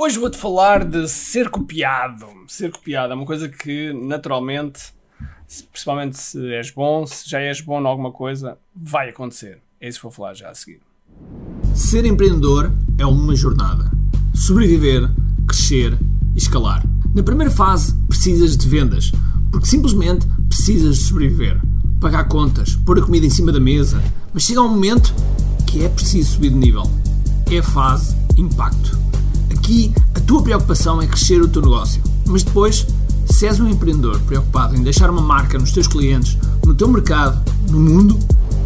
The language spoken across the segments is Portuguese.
Hoje vou-te falar de ser copiado. Ser copiado é uma coisa que, naturalmente, principalmente se és bom, se já és bom em alguma coisa, vai acontecer. É isso que vou falar já a seguir. Ser empreendedor é uma jornada. Sobreviver, crescer e escalar. Na primeira fase, precisas de vendas, porque simplesmente precisas de sobreviver. Pagar contas, pôr a comida em cima da mesa. Mas chega um momento que é preciso subir de nível. É a fase impacto. Aqui, a tua preocupação é crescer o teu negócio. Mas depois, se és um empreendedor preocupado em deixar uma marca nos teus clientes, no teu mercado, no mundo,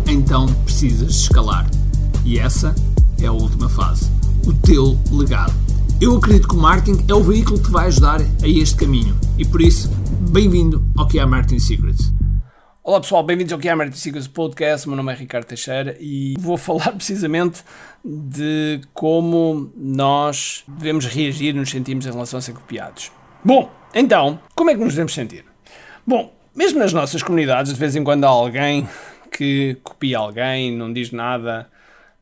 então precisas escalar. E essa é a última fase. O teu legado. Eu acredito que o marketing é o veículo que vai ajudar a este caminho. E por isso, bem-vindo ao que é Marketing Secrets. Olá pessoal, bem-vindos ao Marketing Secrets Podcast. Meu nome é Ricardo Teixeira e vou falar precisamente de como nós devemos reagir, nos sentimos em relação a ser copiados. Bom, então, como é que nos devemos sentir? Bom, mesmo nas nossas comunidades, de vez em quando há alguém que copia alguém, não diz nada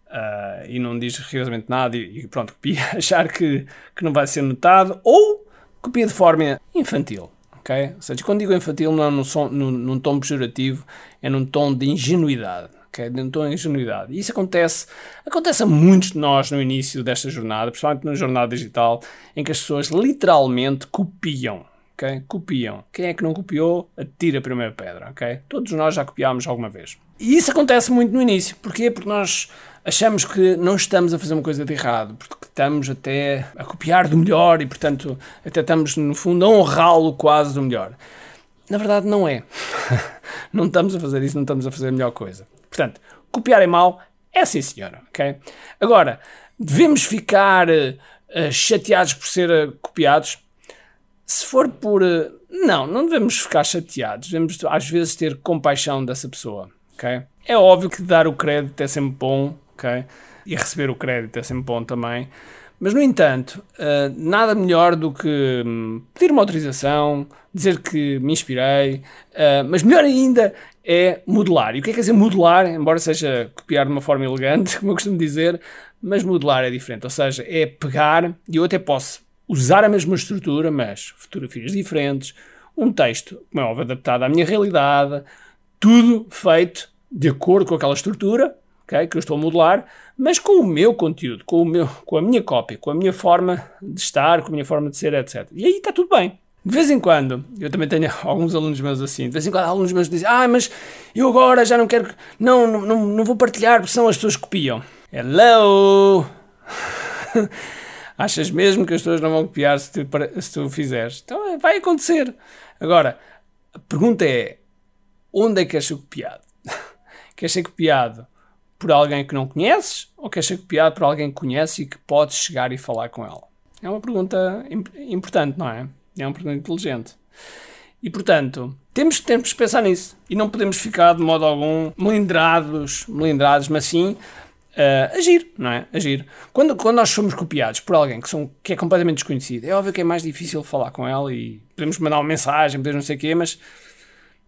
uh, e não diz rigorosamente nada e, e pronto, copia, achar que, que não vai ser notado ou copia de forma infantil. Okay? Ou seja, quando digo infantil não é num, som, num, num tom pejorativo, é num tom de ingenuidade. Num tom de ingenuidade. E isso acontece, acontece a muitos de nós no início desta jornada, principalmente na jornada digital, em que as pessoas literalmente copiam. Okay? Copiam. Quem é que não copiou, atira a primeira pedra. Okay? Todos nós já copiámos alguma vez. E isso acontece muito no início. Porquê? Porque nós achamos que não estamos a fazer uma coisa de errado, porque estamos até a copiar do melhor e, portanto, até estamos, no fundo, a honrá-lo quase do melhor. Na verdade, não é. não estamos a fazer isso, não estamos a fazer a melhor coisa. Portanto, copiar é mau, é sim, senhora, ok? Agora, devemos ficar uh, chateados por ser uh, copiados? Se for por. Uh, não, não devemos ficar chateados. Devemos, às vezes, ter compaixão dessa pessoa, ok? É óbvio que dar o crédito é sempre bom, ok? E receber o crédito é sempre bom também. Mas, no entanto, uh, nada melhor do que um, pedir uma autorização, dizer que me inspirei, uh, mas melhor ainda é modelar. E o que é que quer dizer modelar? Embora seja copiar de uma forma elegante, como eu costumo dizer, mas modelar é diferente. Ou seja, é pegar, e eu até posso usar a mesma estrutura, mas fotografias diferentes, um texto, como é óbvio, adaptado à minha realidade, tudo feito de acordo com aquela estrutura, okay, que eu estou a modelar, mas com o meu conteúdo, com, o meu, com a minha cópia, com a minha forma de estar, com a minha forma de ser, etc. E aí está tudo bem. De vez em quando, eu também tenho alguns alunos meus assim, de vez em quando alunos meus dizem, ah, mas eu agora já não quero, não, não, não, vou partilhar porque senão as pessoas copiam. Hello! Achas mesmo que as pessoas não vão copiar se tu, se tu fizeres? Então vai acontecer. Agora, a pergunta é, onde é que ser copiado? queres ser copiado por alguém que não conheces ou queres ser copiado por alguém que conhece e que podes chegar e falar com ela? É uma pergunta importante, não é? É uma pergunta inteligente. E portanto, temos, temos que pensar nisso. E não podemos ficar de modo algum melindrados, melindrados mas sim uh, agir, não é? Agir. Quando, quando nós somos copiados por alguém que, são, que é completamente desconhecido, é óbvio que é mais difícil falar com ela e podemos mandar uma mensagem, podemos não sei o quê, mas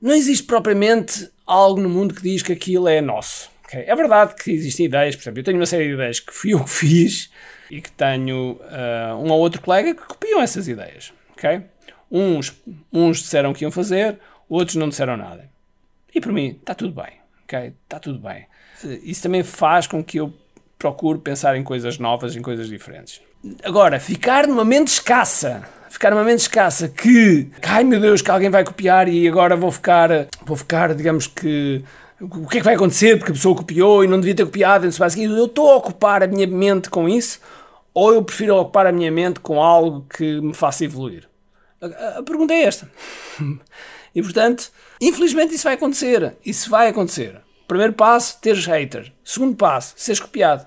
não existe propriamente algo no mundo que diz que aquilo é nosso. É verdade que existem ideias, por exemplo, eu tenho uma série de ideias que fui eu que fiz e que tenho uh, um ou outro colega que copiam essas ideias. Okay? Uns, uns disseram que iam fazer, outros não disseram nada. E por mim, está tudo bem. Okay? Está tudo bem. Isso também faz com que eu procure pensar em coisas novas, em coisas diferentes. Agora, ficar numa mente escassa ficar numa mente escassa que, ai meu Deus, que alguém vai copiar e agora vou ficar, vou ficar, digamos que o que é que vai acontecer porque a pessoa copiou e não devia ter copiado, não sei eu estou a ocupar a minha mente com isso ou eu prefiro ocupar a minha mente com algo que me faça evoluir? A, a pergunta é esta. e portanto, infelizmente isso vai acontecer. Isso vai acontecer. Primeiro passo, teres haters. Segundo passo, seres copiado.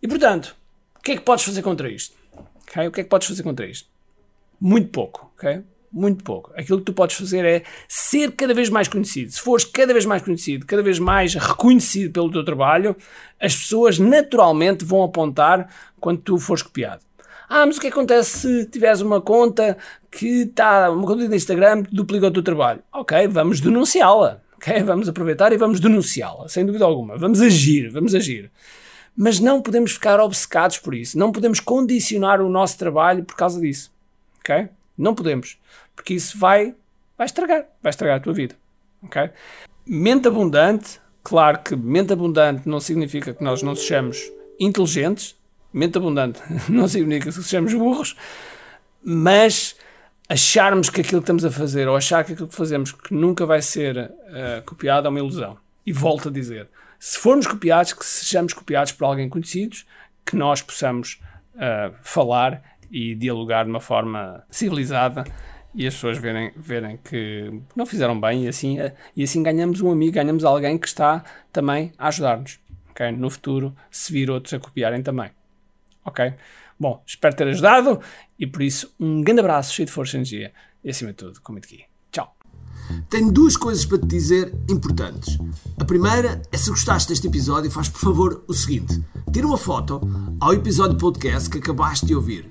E portanto, o que é que podes fazer contra isto? Okay? O que é que podes fazer contra isto? Muito pouco, ok? Muito pouco. Aquilo que tu podes fazer é ser cada vez mais conhecido. Se fores cada vez mais conhecido, cada vez mais reconhecido pelo teu trabalho, as pessoas naturalmente vão apontar quando tu fores copiado. Ah, mas o que acontece se tiveres uma conta que está, uma conta de Instagram que duplica o teu trabalho? Ok, vamos denunciá-la. Ok, vamos aproveitar e vamos denunciá-la, sem dúvida alguma. Vamos agir, vamos agir. Mas não podemos ficar obcecados por isso. Não podemos condicionar o nosso trabalho por causa disso. Ok? Não podemos. Porque isso vai, vai estragar. Vai estragar a tua vida. Ok? Mente abundante. Claro que mente abundante não significa que nós não sejamos inteligentes. Mente abundante não significa que sejamos burros. Mas acharmos que aquilo que estamos a fazer ou achar que aquilo que fazemos que nunca vai ser uh, copiado é uma ilusão. E volto a dizer, se formos copiados, que sejamos copiados por alguém conhecidos, que nós possamos uh, falar e dialogar de uma forma civilizada e as pessoas verem, verem que não fizeram bem e assim, uh, e assim ganhamos um amigo, ganhamos alguém que está também a ajudar-nos. Okay? No futuro, se vir outros a copiarem também. Ok? Bom, espero ter ajudado e por isso um grande abraço, cheio de força e energia e acima de tudo, comente aqui. Tchau. Tenho duas coisas para te dizer importantes. A primeira é se gostaste deste episódio, faz por favor o seguinte: tira uma foto ao episódio podcast que acabaste de ouvir,